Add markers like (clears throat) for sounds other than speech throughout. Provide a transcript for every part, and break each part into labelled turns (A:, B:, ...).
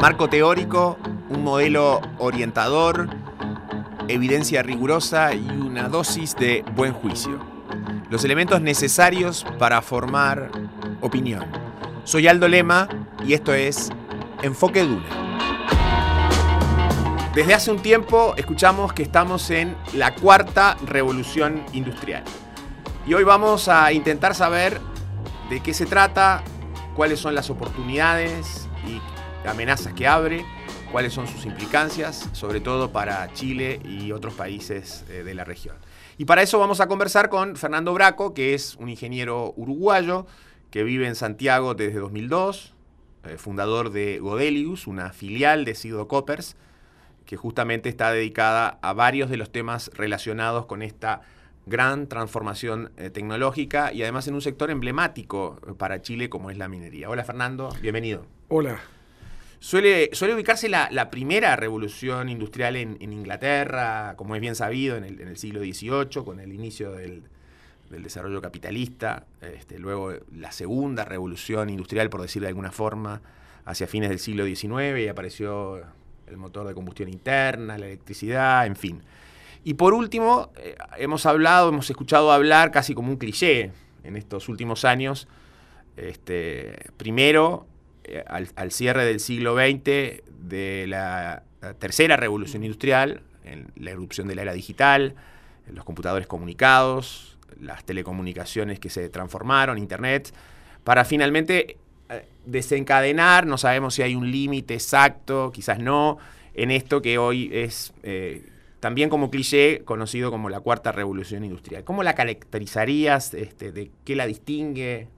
A: Marco teórico, un modelo orientador, evidencia rigurosa y una dosis de buen juicio. Los elementos necesarios para formar opinión. Soy Aldo Lema y esto es Enfoque Duna. Desde hace un tiempo escuchamos que estamos en la cuarta revolución industrial. Y hoy vamos a intentar saber de qué se trata, cuáles son las oportunidades y amenazas que abre, cuáles son sus implicancias, sobre todo para Chile y otros países eh, de la región. Y para eso vamos a conversar con Fernando Braco, que es un ingeniero uruguayo que vive en Santiago desde 2002, eh, fundador de Godelius, una filial de Sido Coppers, que justamente está dedicada a varios de los temas relacionados con esta gran transformación eh, tecnológica y además en un sector emblemático para Chile como es la minería. Hola Fernando, bienvenido.
B: Hola.
A: Suele, suele ubicarse la, primera revolución industrial en, Inglaterra, como es bien sabido, en el, siglo XVIII, con el inicio del, desarrollo capitalista, este, luego la segunda revolución industrial, por decir de alguna forma, hacia fines del siglo XIX y apareció el motor de combustión interna, la electricidad, en fin. Y por último, eh, hemos hablado, hemos escuchado hablar casi como un cliché en estos últimos años, este, primero, eh, al, cierre del siglo XX, de la, tercera revolución industrial, en la erupción de la era digital, los computadores comunicados, las telecomunicaciones que se transformaron, Internet, para finalmente eh, desencadenar, no sabemos si hay un límite exacto, quizás no, en esto que hoy es eh, también como cliché conocido como la cuarta revolución industrial. ¿Cómo la caracterizarías? Este, ¿De qué la distingue?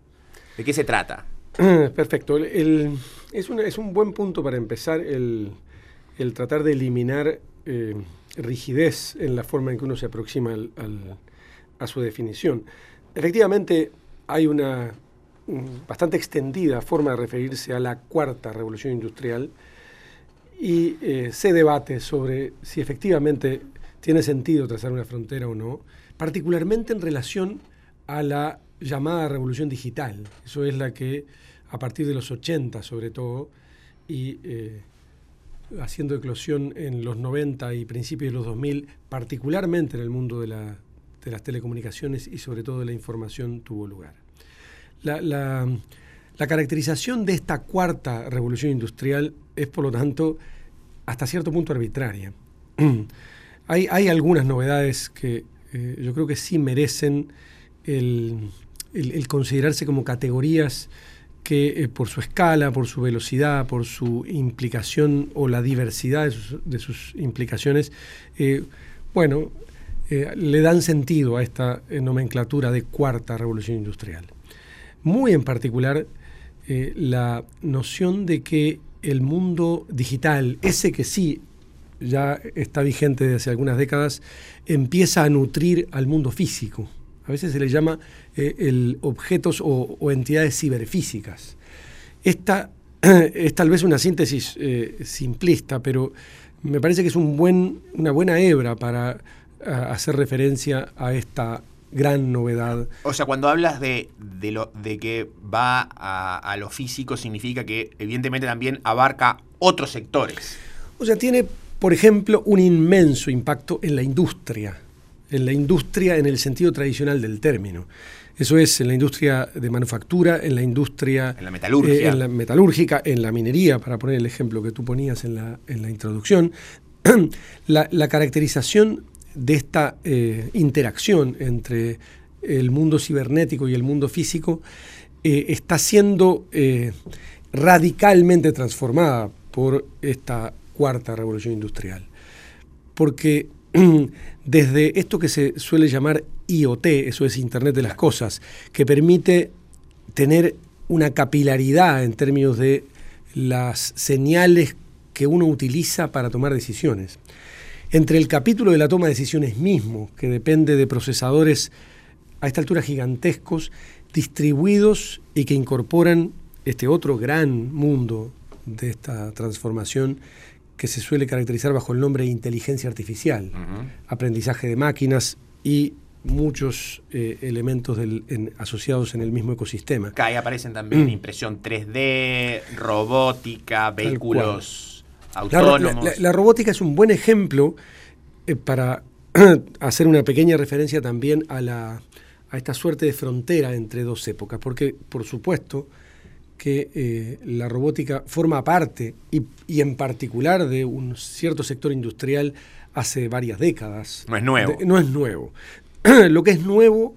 A: ¿De qué se trata? (clears throat)
B: Perfecto. es, un buen punto para empezar el, tratar de eliminar eh, rigidez en la forma en que uno se aproxima a su definición. Efectivamente, hay una bastante extendida forma de referirse a la cuarta revolución industrial y eh, se debate sobre si efectivamente tiene sentido trazar una frontera o no, particularmente en relación a la llamada revolución digital. Eso es la que a partir de los 80 sobre todo y eh, haciendo eclosión en los 90 y principios de los 2000, particularmente en el mundo de, de las telecomunicaciones y sobre todo de la información, tuvo lugar. La, caracterización de esta cuarta revolución industrial es, por lo tanto, hasta cierto punto arbitraria. (clears throat) hay, hay, algunas novedades que eh, yo creo que sí merecen el, considerarse como categorías que eh, por su escala, por su velocidad, por su implicación o la diversidad de sus, implicaciones, eh, bueno, le dan sentido a esta nomenclatura de cuarta revolución industrial muy en particular eh, la noción de que el mundo digital, ese que sí ya está vigente desde hace algunas décadas, empieza a nutrir al mundo físico. A veces se le llama eh, el objetos o, entidades ciberfísicas. Esta (clears throat) es tal vez una síntesis eh, simplista, pero me parece que es un buen, una buena hebra para hacer referencia a esta gran novedad.
A: O sea, cuando hablas de, lo, de que va a, lo físico, significa que evidentemente también abarca otros sectores.
B: O sea, tiene, por ejemplo, un inmenso impacto en la industria, en la industria en el sentido tradicional del término. Eso es en la industria de manufactura, en la industria...
A: En la metalurgia.
B: Eh, en la metalúrgica, en la minería, para poner el ejemplo que tú ponías en la, en la introducción. (clears throat) la, la caracterización de esta eh, interacción entre el mundo cibernético y el mundo físico eh, está siendo radicalmente transformada por esta cuarta revolución industrial. Porque (clears throat) desde esto que se suele llamar IoT, eso es Internet de las Cosas, que permite tener una capilaridad en términos de las señales que uno utiliza para tomar decisiones. Entre el capítulo de la toma de decisiones mismo, que depende de procesadores a esta altura gigantescos, distribuidos y que incorporan este otro gran mundo de esta transformación que se suele caracterizar bajo el nombre de inteligencia artificial, aprendizaje de máquinas y muchos eh, elementos asociados en el mismo ecosistema.
A: Ahí aparecen también mm. impresión 3D, robótica, vehículos autónomos.
B: La, robótica es un buen ejemplo eh, para (clears throat) hacer una pequeña referencia también a, la, a esta suerte de frontera entre dos épocas, porque por supuesto que eh, la robótica forma parte y, y, en particular de un cierto sector industrial hace varias décadas.
A: No es nuevo.
B: no es nuevo. (clears throat) lo que es nuevo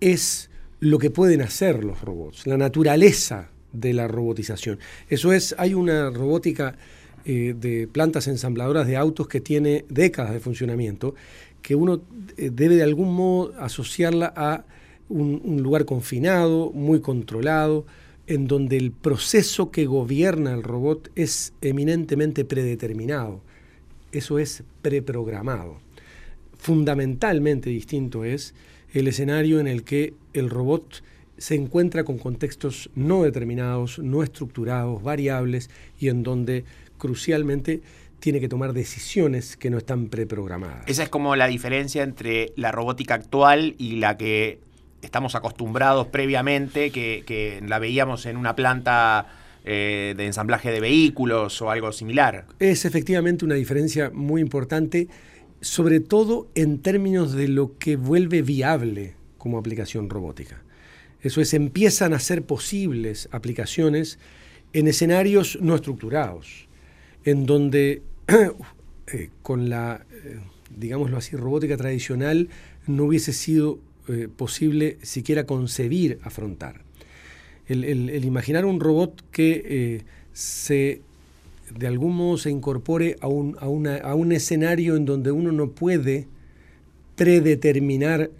B: es lo que pueden hacer los robots, la naturaleza de la robotización. Eso es, hay una robótica eh, de plantas ensambladoras de autos que tiene décadas de funcionamiento, que uno eh, debe de algún modo asociarla a un, lugar confinado, muy controlado, en donde el proceso que gobierna el robot es eminentemente predeterminado. Eso es preprogramado. Fundamentalmente distinto es el escenario en el que el robot se encuentra con contextos no determinados, no estructurados, variables y en donde crucialmente tiene que tomar decisiones que no están preprogramadas.
A: Esa es como la diferencia entre la robótica actual y la que estamos acostumbrados previamente, que, la veíamos en una planta eh, de ensamblaje de vehículos o algo similar.
B: Es efectivamente una diferencia muy importante, sobre todo en términos de lo que vuelve viable como aplicación robótica. Eso es, empiezan a ser posibles aplicaciones en escenarios no estructurados en donde (clears throat) eh, con la, eh, digámoslo así, robótica tradicional no hubiese sido eh, posible siquiera concebir afrontar. El, imaginar un robot que se de algún modo se incorpore a un, a, a un escenario en donde uno no puede predeterminar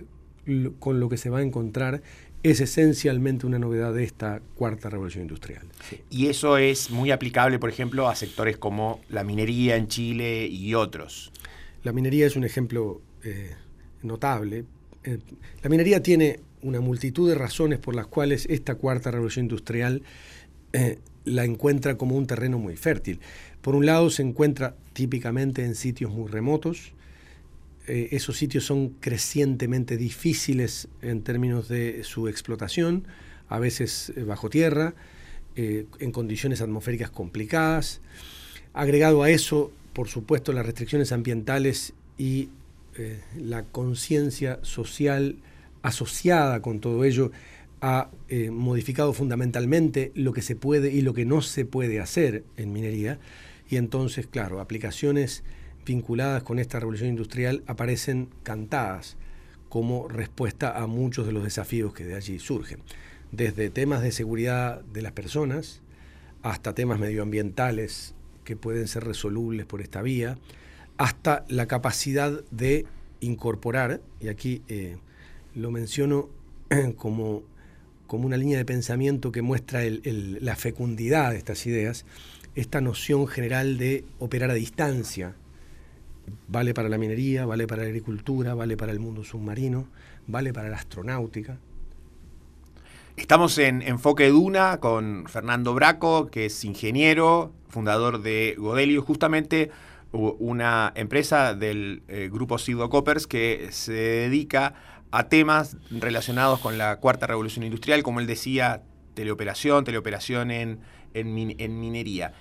B: con lo que se va a encontrar es esencialmente una novedad de esta cuarta revolución industrial.
A: Y eso es muy aplicable, por ejemplo, a sectores como la minería en Chile y otros.
B: La minería es un ejemplo eh, notable. Eh, la minería tiene una multitud de razones por las cuales esta cuarta revolución industrial eh, la encuentra como un terreno muy fértil. Por un lado, se encuentra típicamente en sitios muy remotos, eh, esos sitios son crecientemente difíciles en términos de su explotación, a veces bajo tierra, en condiciones atmosféricas complicadas. Agregado a eso, por supuesto, las restricciones ambientales y la conciencia social asociada con todo ello ha modificado fundamentalmente lo que se puede y lo que no se puede hacer en minería. Y entonces, claro, aplicaciones vinculadas con esta revolución industrial aparecen cantadas como respuesta a muchos de los desafíos que de allí surgen, desde temas de seguridad de las personas hasta temas medioambientales que pueden ser resolubles por esta vía, hasta la capacidad de incorporar, y aquí eh, lo menciono (clears throat) como, como una línea de pensamiento que muestra la fecundidad de estas ideas, esta noción general de operar a distancia, Vale para la minería, vale para la agricultura, vale para el mundo submarino, vale para la astronáutica.
A: Estamos en Enfoque Duna con Fernando Braco, que es ingeniero, fundador de Godelio, justamente una empresa del eh, grupo Sido Coppers que se dedica a temas relacionados con la cuarta revolución industrial, como él decía, teleoperación, teleoperación en, en minería.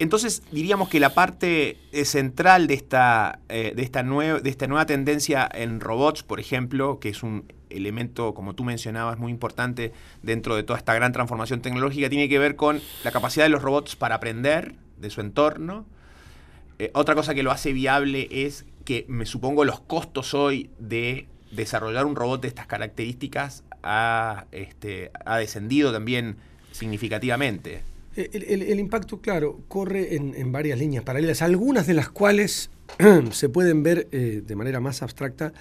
A: Entonces diríamos que la parte eh, central de esta, eh, de, esta de esta nueva tendencia en robots, por ejemplo, que es un elemento, como tú mencionabas, muy importante dentro de toda esta gran transformación tecnológica, tiene que ver con la capacidad de los robots para aprender de su entorno. Eh, otra cosa que lo hace viable es que me supongo los costos hoy de desarrollar un robot de estas características ha, este, ha descendido también significativamente.
B: El, impacto, claro, corre en, varias líneas paralelas, algunas de las cuales (clears throat) se pueden ver eh, de manera más abstracta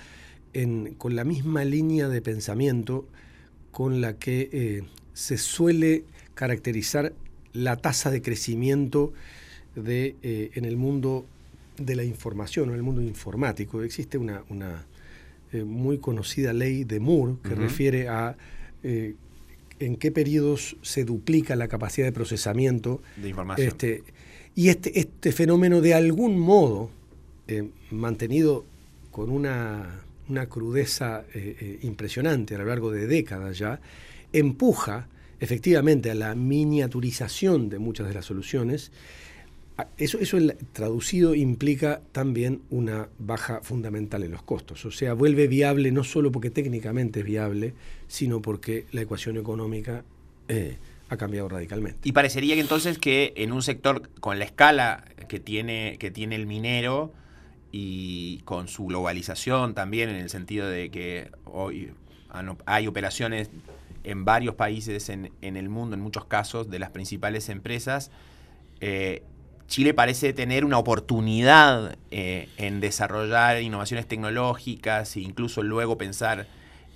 B: con la misma línea de pensamiento con la que eh, se suele caracterizar la tasa de crecimiento de, eh, en el mundo de la información o en el mundo informático. Existe una, muy conocida ley de Moore que refiere a en qué periodos se duplica la capacidad de procesamiento.
A: De información.
B: Este, y este, este fenómeno de algún modo, eh, mantenido con una, una crudeza eh, eh, impresionante a lo largo de décadas ya, empuja efectivamente a la miniaturización de muchas de las soluciones. Ah, eso, eso traducido implica también una baja fundamental en los costos. O sea, vuelve viable no solo porque técnicamente es viable, sino porque la ecuación económica eh, ha cambiado radicalmente.
A: Y parecería que entonces que en un sector con la escala que tiene, que tiene el minero y con su globalización también en el sentido de que hoy hay operaciones en varios países en, el mundo, en muchos casos, de las principales empresas, eh, Chile parece tener una oportunidad eh, en desarrollar innovaciones tecnológicas e incluso luego pensar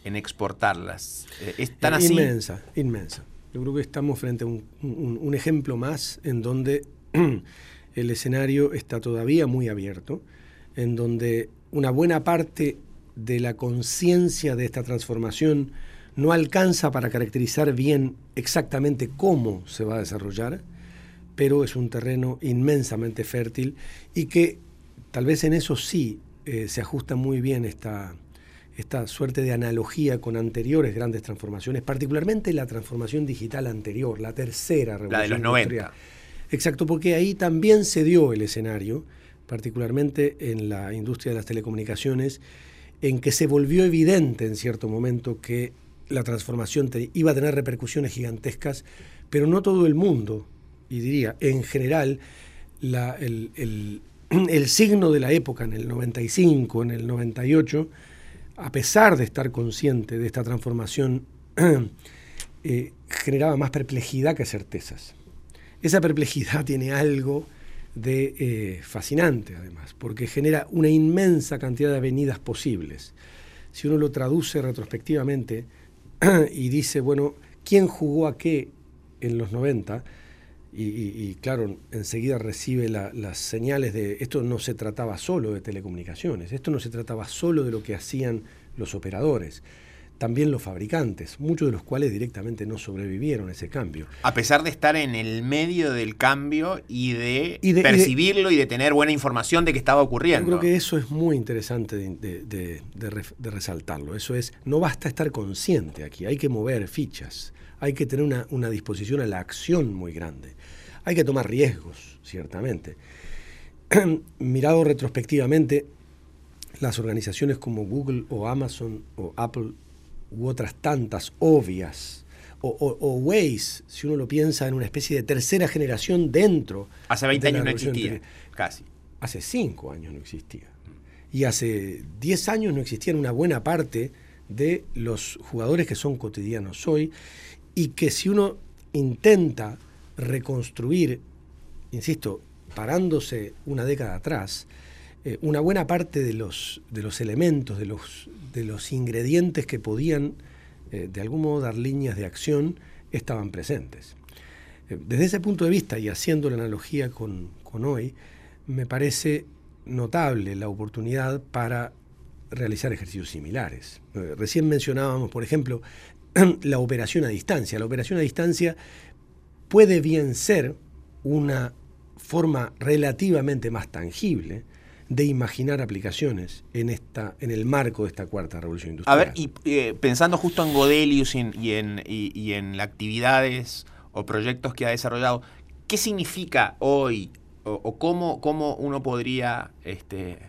A: en exportarlas.
B: Eh, ¿Es tan así? Inmensa, inmensa. Yo creo que estamos frente a un, ejemplo más en donde (clears throat) el escenario está todavía muy abierto, en donde una buena parte de la conciencia de esta transformación no alcanza para caracterizar bien exactamente cómo se va a desarrollar, pero es un terreno inmensamente fértil y que tal vez en eso sí eh, se ajusta muy bien esta, esta suerte de analogía con anteriores grandes transformaciones, particularmente la transformación digital anterior, la tercera revolución.
A: La de los 90.
B: Exacto, porque ahí también se dio el escenario, particularmente en la industria de las telecomunicaciones, en que se volvió evidente en cierto momento que la transformación iba a tener repercusiones gigantescas, pero no todo el mundo, y diría, en general, el, (clears throat) el signo de la época en el 95, en el 98, a pesar de estar consciente de esta transformación, (clears throat) eh, generaba más perplejidad que certezas. Esa perplejidad (laughs) tiene algo de eh, fascinante, además, porque genera una inmensa cantidad de avenidas posibles. Si uno lo traduce retrospectivamente (clears throat) y dice, bueno, ¿quién jugó a qué en los 90? Y, claro, enseguida recibe las señales de esto no se trataba solo de telecomunicaciones, esto no se trataba solo de lo que hacían los operadores, también los fabricantes, muchos de los cuales directamente no sobrevivieron a ese cambio.
A: A pesar de estar en el medio del cambio y de, percibirlo y de, tener buena información de que estaba ocurriendo.
B: Yo creo que eso es muy interesante de, de resaltarlo. Eso es, no basta estar consciente aquí, hay que mover fichas hay que tener una, disposición a la acción muy grande. Hay que tomar riesgos, ciertamente. (clears throat) Mirado retrospectivamente, las organizaciones como Google o Amazon o Apple u otras tantas obvias, o, Waze, si uno lo piensa en una especie de tercera generación dentro.
A: Hace 20 años no existía, casi.
B: Hace 5 años no existía. Y hace 10 años no existían una buena parte de los jugadores que son cotidianos hoy y que si uno intenta reconstruir, insisto, parándose una década atrás, eh, una buena parte de los, de los elementos, de los, de los ingredientes que podían eh, de algún modo dar líneas de acción estaban presentes. Eh, desde ese punto de vista, y haciendo la analogía con, con hoy, me parece notable la oportunidad para realizar ejercicios similares. recién mencionábamos, por ejemplo, (clears throat) la operación a distancia. La operación a distancia puede bien ser una forma relativamente más tangible de imaginar aplicaciones en, esta, en el marco de esta cuarta revolución industrial.
A: A ver, y eh, pensando justo en Godelius y en, y, en, actividades o proyectos que ha desarrollado, ¿qué significa hoy o, cómo, cómo, uno podría este,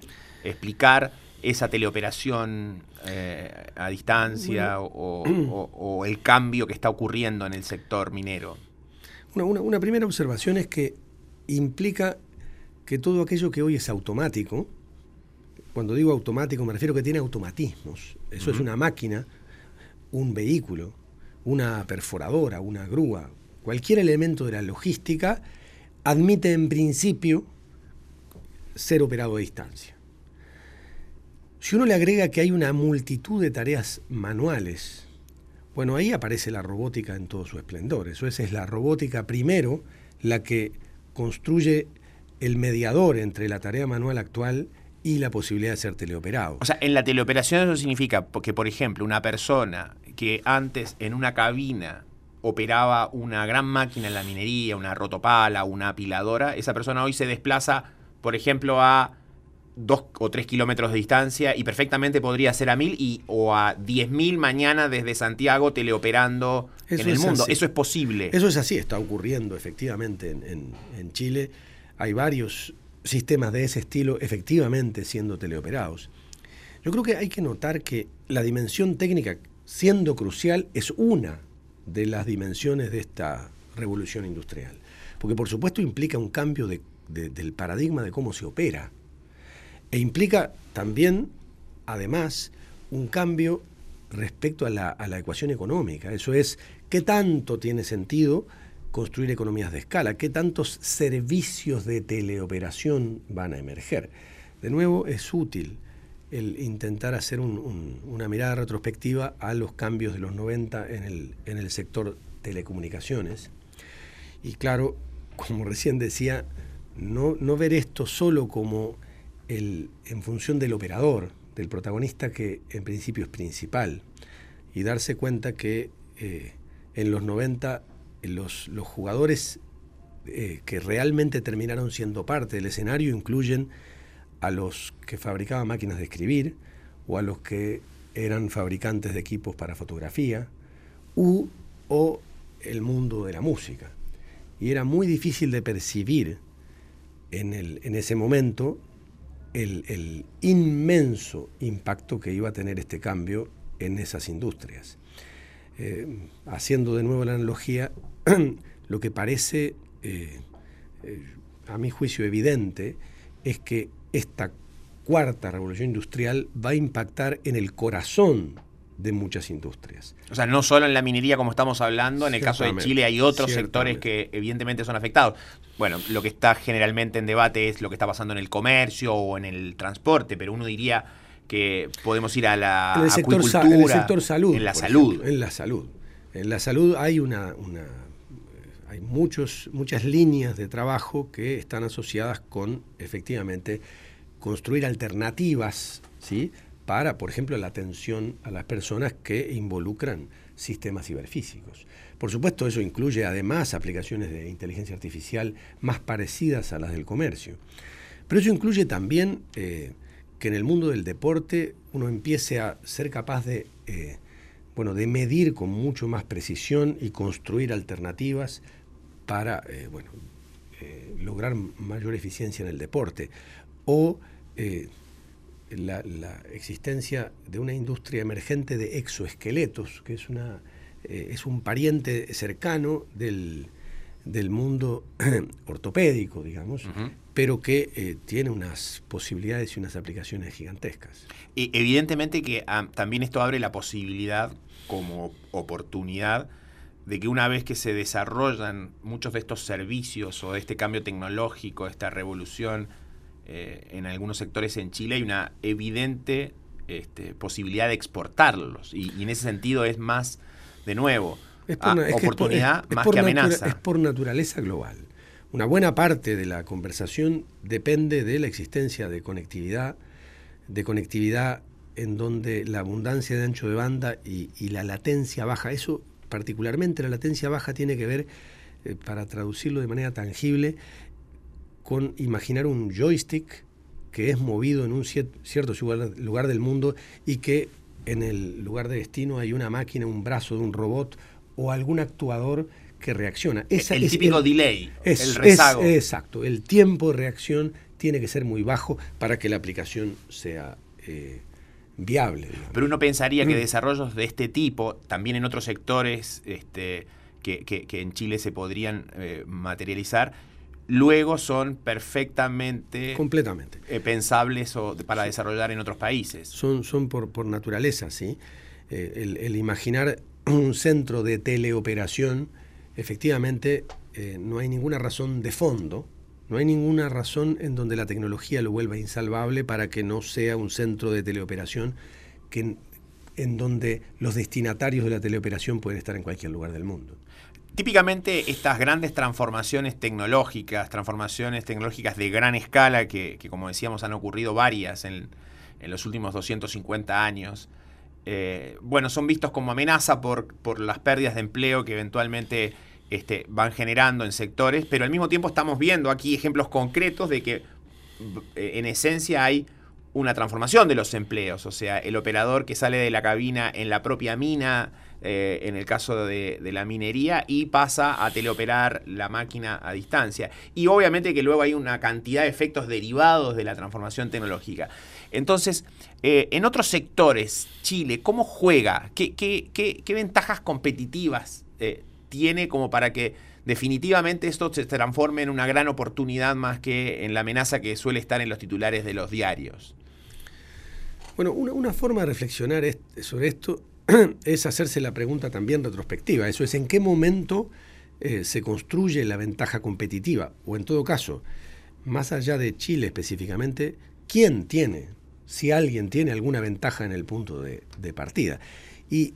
A: explicar esa teleoperación eh, a distancia o, el cambio que está ocurriendo en el sector minero?
B: Una, primera observación es que implica que todo aquello que hoy es automático, cuando digo automático me refiero a que tiene automatismos, eso es una máquina, un vehículo, una perforadora, una grúa, cualquier elemento de la logística admite en principio ser operado a distancia. Si uno le agrega que hay una multitud de tareas manuales, bueno, ahí aparece la robótica en todo su esplendor. Eso es, es la robótica primero la que construye el mediador entre la tarea manual actual y la posibilidad de ser teleoperado.
A: O sea, en la teleoperación eso significa que, por ejemplo, una persona que antes en una cabina operaba una gran máquina en la minería, una rotopala, una apiladora, esa persona hoy se desplaza, por ejemplo, a dos o tres kilómetros de distancia y perfectamente podría ser a mil y, o a diez mil mañana desde Santiago teleoperando en el mundo. Eso es posible.
B: Eso es así, está ocurriendo efectivamente en, Chile. Hay varios sistemas de ese estilo efectivamente siendo teleoperados. Yo creo que hay que notar que la dimensión técnica, siendo crucial, es una de las dimensiones de esta revolución industrial. Porque por supuesto implica un cambio del paradigma de cómo se opera e implica también, además, un cambio respecto a la, ecuación económica. Eso es, ¿qué tanto tiene sentido construir economías de escala? ¿Qué tantos servicios de teleoperación van a emerger? De nuevo, es útil el intentar hacer una mirada retrospectiva a los cambios de los 90 en el, en el sector telecomunicaciones. Y claro, (laughs) como recién decía, no, no ver esto solo como en función del operador, del protagonista que en principio es principal, y darse cuenta que eh, en los 90 los, los jugadores eh, que realmente terminaron siendo parte del escenario incluyen a los que fabricaban máquinas de escribir o a los que eran fabricantes de equipos para fotografía u o el mundo de la música. Y era muy difícil de percibir en, el, en ese momento el, inmenso impacto que iba a tener este cambio en esas industrias. Eh, haciendo de nuevo la analogía, (clears throat) lo que parece, eh, eh, a mi juicio, evidente es que esta cuarta revolución industrial va a impactar en el corazón de muchas industrias.
A: O sea, no solo en la minería como estamos hablando, en el caso de Chile hay otros sectores que evidentemente son afectados. Bueno, lo que está generalmente en debate es lo que está pasando en el comercio o en el transporte, pero uno diría que podemos ir a la
B: en el sector, en el sector salud.
A: En la salud.
B: en la salud. En la salud hay una, una hay muchos, muchas líneas de trabajo que están asociadas con efectivamente construir alternativas, ¿sí? para, por ejemplo, la atención a las personas que involucran sistemas ciberfísicos. Por supuesto, eso incluye además aplicaciones de inteligencia artificial más parecidas a las del comercio. Pero eso incluye también eh, que en el mundo del deporte uno empiece a ser capaz de, eh, bueno, de medir con mucho más precisión y construir alternativas para eh, bueno, lograr mayor eficiencia en el deporte. O la, existencia de una industria emergente de exoesqueletos, que es, una, eh, es un pariente cercano del, mundo (clears throat) ortopédico, digamos, pero que eh, tiene unas posibilidades y unas aplicaciones gigantescas.
A: Y evidentemente que ah, también esto abre la posibilidad como oportunidad de que una vez que se desarrollan muchos de estos servicios o de este cambio tecnológico, esta revolución eh, en algunos sectores en Chile hay una evidente este, posibilidad de exportarlos. Y, en ese sentido es más, de nuevo, oportunidad más que amenaza.
B: es por naturaleza global. Una buena parte de la conversación depende de la existencia de conectividad, de conectividad en donde la abundancia de ancho de banda y, la latencia baja, eso particularmente la latencia baja tiene que ver, eh, para traducirlo de manera tangible, con imaginar un joystick que es movido en un cierto lugar del mundo y que en el lugar de destino hay una máquina, un brazo de un robot o algún actuador que reacciona.
A: el típico delay, el rezago.
B: exacto, el tiempo de reacción tiene que ser muy bajo para que la aplicación sea eh, viable.
A: Pero uno pensaría que mm. desarrollos de este tipo, también en otros sectores este, que, en Chile se podrían eh, materializar, luego son perfectamente
B: completamente
A: eh, pensables o para desarrollar en otros países.
B: Son, son por, naturaleza, ¿sí? El, imaginar un centro de teleoperación, efectivamente, eh, no hay ninguna razón de fondo, no hay ninguna razón en donde la tecnología lo vuelva insalvable para que no sea un centro de teleoperación que, en donde los destinatarios de la teleoperación pueden estar en cualquier lugar del mundo.
A: Típicamente estas grandes transformaciones tecnológicas, transformaciones tecnológicas de gran escala, que, como decíamos han ocurrido varias en, los últimos 250 años, eh, bueno, son vistos como amenaza por, por, las pérdidas de empleo que eventualmente este, van generando en sectores, pero al mismo tiempo estamos viendo aquí ejemplos concretos de que en esencia hay una transformación de los empleos, o sea, el operador que sale de la cabina en la propia mina, eh, en el caso de, la minería, y pasa a teleoperar la máquina a distancia. Y obviamente que luego hay una cantidad de efectos derivados de la transformación tecnológica. Entonces, eh, en otros sectores, Chile, ¿cómo juega? ¿Qué, ventajas competitivas eh, tiene como para que definitivamente esto se transforme en una gran oportunidad más que en la amenaza que suele estar en los titulares de los diarios?
B: Bueno, una, forma de reflexionar sobre esto (clears throat) es hacerse la pregunta también retrospectiva. Eso es, ¿en qué momento eh, se construye la ventaja competitiva? O en todo caso, más allá de Chile específicamente, ¿quién tiene, si alguien tiene alguna ventaja en el punto de, partida? Y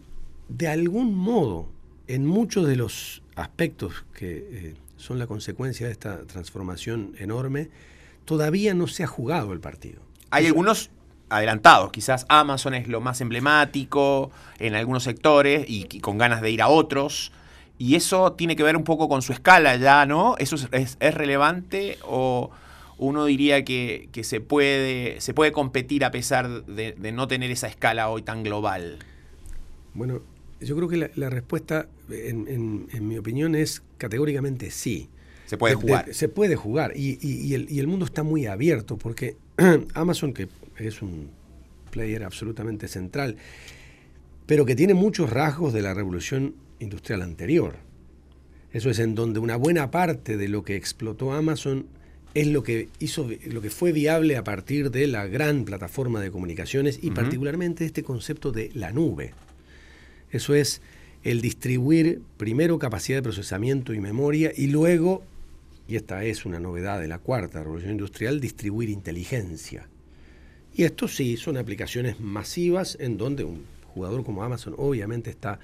B: de algún modo, en muchos de los aspectos que eh, son la consecuencia de esta transformación enorme, todavía no se ha jugado el partido.
A: Hay algunos adelantados. Quizás Amazon es lo más emblemático en algunos sectores y, con ganas de ir a otros. Y eso tiene que ver un poco con su escala ya, ¿no? ¿Eso es, relevante o uno diría que, se, puede, se puede competir a pesar de, no tener esa escala hoy tan global?
B: Bueno, yo creo que la, respuesta, en, mi opinión, es categóricamente sí.
A: Se puede jugar.
B: se puede jugar y, el, y el mundo está muy abierto porque (clears throat) Amazon, que es un player absolutamente central, pero que tiene muchos rasgos de la revolución industrial anterior. Eso es en donde una buena parte de lo que explotó Amazon es lo que hizo lo que fue viable a partir de la gran plataforma de comunicaciones y particularmente este concepto de la nube. Eso es el distribuir primero capacidad de procesamiento y memoria y luego, y esta es una novedad de la cuarta revolución industrial, distribuir inteligencia. Y esto sí, son aplicaciones masivas en donde un jugador como Amazon obviamente está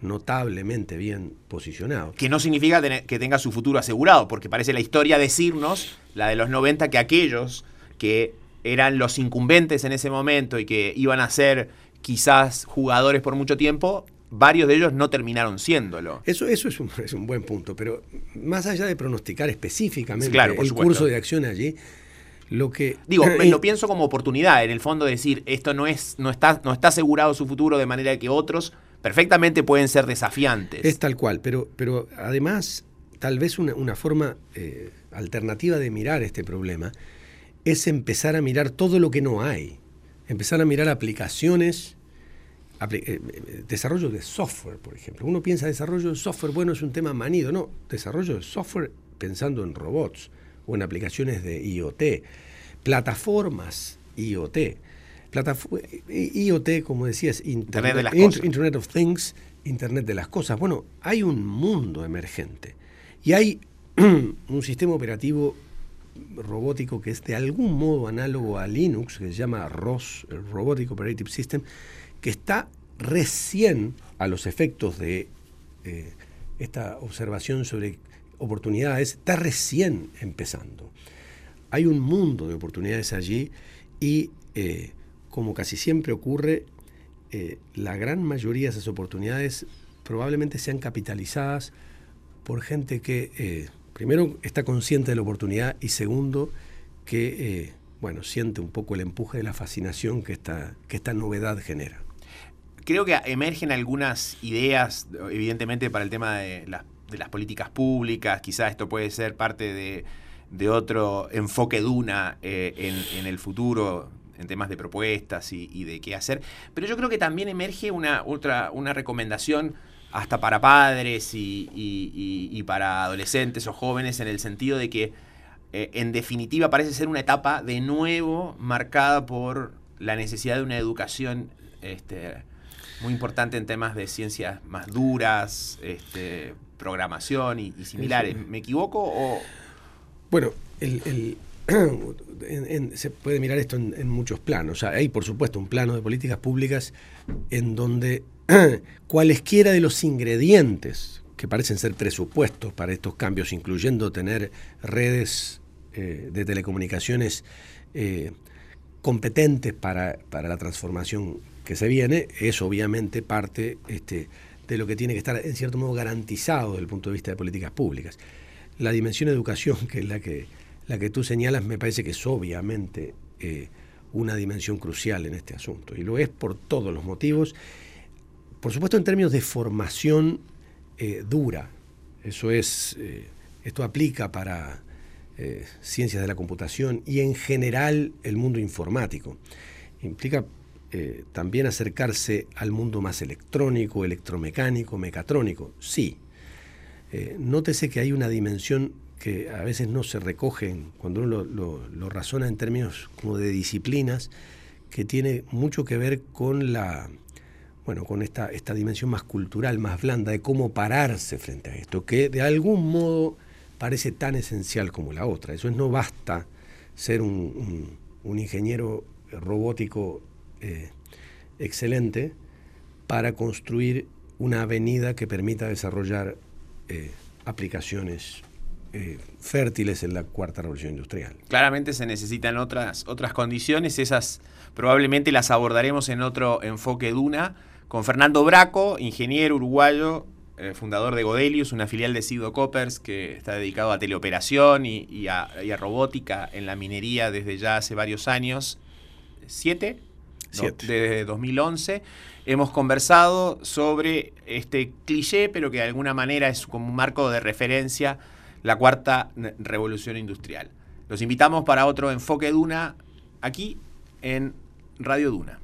B: notablemente bien posicionado.
A: Que no significa que tenga su futuro asegurado, porque parece la historia decirnos, la de los 90, que aquellos que eran los incumbentes en ese momento y que iban a ser quizás jugadores por mucho tiempo, varios de ellos no terminaron siéndolo.
B: Eso, eso es, un, (laughs) es un buen punto, pero más allá de pronosticar específicamente el curso de acción allí, lo que,
A: Digo, (clears throat) lo pienso como oportunidad, en el fondo de decir, esto no, es, no, está, no está asegurado su futuro de manera que otros perfectamente pueden ser desafiantes.
B: Es tal cual, pero, pero además, tal vez una, forma eh, alternativa de mirar este problema es empezar a mirar todo lo que no hay. Empezar a mirar aplicaciones, eh, eh, desarrollo de software, por ejemplo. Uno piensa desarrollo de software, bueno, es un tema manido. No, desarrollo de software pensando en robots o en aplicaciones de IoT, plataformas IoT. IoT, como decías,
A: Internet, de las cosas.
B: Internet of Things, Internet de las cosas. Bueno, hay un mundo emergente y hay (clears throat) un sistema operativo robótico que es de algún modo análogo a Linux, que se llama ROS, el Robotic Operative System, que está recién a los efectos de eh, esta observación sobre oportunidades está recién empezando. Hay un mundo de oportunidades allí y, eh, como casi siempre ocurre, eh, la gran mayoría de esas oportunidades probablemente sean capitalizadas por gente que, eh, primero, está consciente de la oportunidad y segundo, que, bueno, siente un poco el empuje de la fascinación que esta, que esta novedad genera.
A: Creo que emergen algunas ideas, evidentemente, para el tema de las de las políticas públicas, quizás esto puede ser parte de, otro enfoque Duna eh, en, el futuro en temas de propuestas y, de qué hacer. Pero yo creo que también emerge una, otra, una recomendación hasta para padres y, para adolescentes o jóvenes en el sentido de que eh, en definitiva parece ser una etapa de nuevo marcada por la necesidad de una educación este, muy importante en temas de ciencias más duras, este, programación y, similares. ¿Me equivoco o...?
B: Bueno, el, (clears throat) se puede mirar esto en, muchos planos. hay, por supuesto, un plano de políticas públicas en donde (clears throat) cualesquiera de los ingredientes que parecen ser presupuestos para estos cambios, incluyendo tener redes eh, de telecomunicaciones eh, competentes para, para, la transformación que se viene, es obviamente parte este, de lo que tiene que estar en cierto modo garantizado desde el punto de vista de políticas públicas. La dimensión educación, (laughs) que es la que, la que tú señalas me parece que es obviamente eh, una dimensión crucial en este asunto. Y lo es por todos los motivos. Por supuesto, en términos de formación eh, dura. Eso es, eh, esto aplica para ciencias de la computación y en general el mundo informático. Implica también acercarse al mundo más electrónico, electromecánico, mecatrónico. Sí. nótese que hay una dimensión a veces no se recogen cuando uno lo, razona en términos como de disciplinas, que tiene mucho que ver con la bueno, con esta, esta dimensión más cultural, más blanda, de cómo pararse frente a esto, que de algún modo parece tan esencial como la otra. Eso es, no basta ser un, ingeniero robótico eh, excelente para construir una avenida que permita desarrollar eh, aplicaciones eh, fértiles en la cuarta revolución industrial.
A: Claramente se necesitan otras, otras condiciones, esas probablemente las abordaremos en otro enfoque Duna, con Fernando Braco, ingeniero uruguayo, eh, fundador de Godelius, una filial de Sido Coppers que está dedicado a teleoperación y, a, robótica en la minería desde ya hace varios años. ¿Siete?
B: Siete.
A: desde 2011. Hemos conversado sobre este cliché, pero que de alguna manera es como un marco de referencia la cuarta revolución industrial. Los invitamos para otro enfoque Duna aquí en Radio Duna.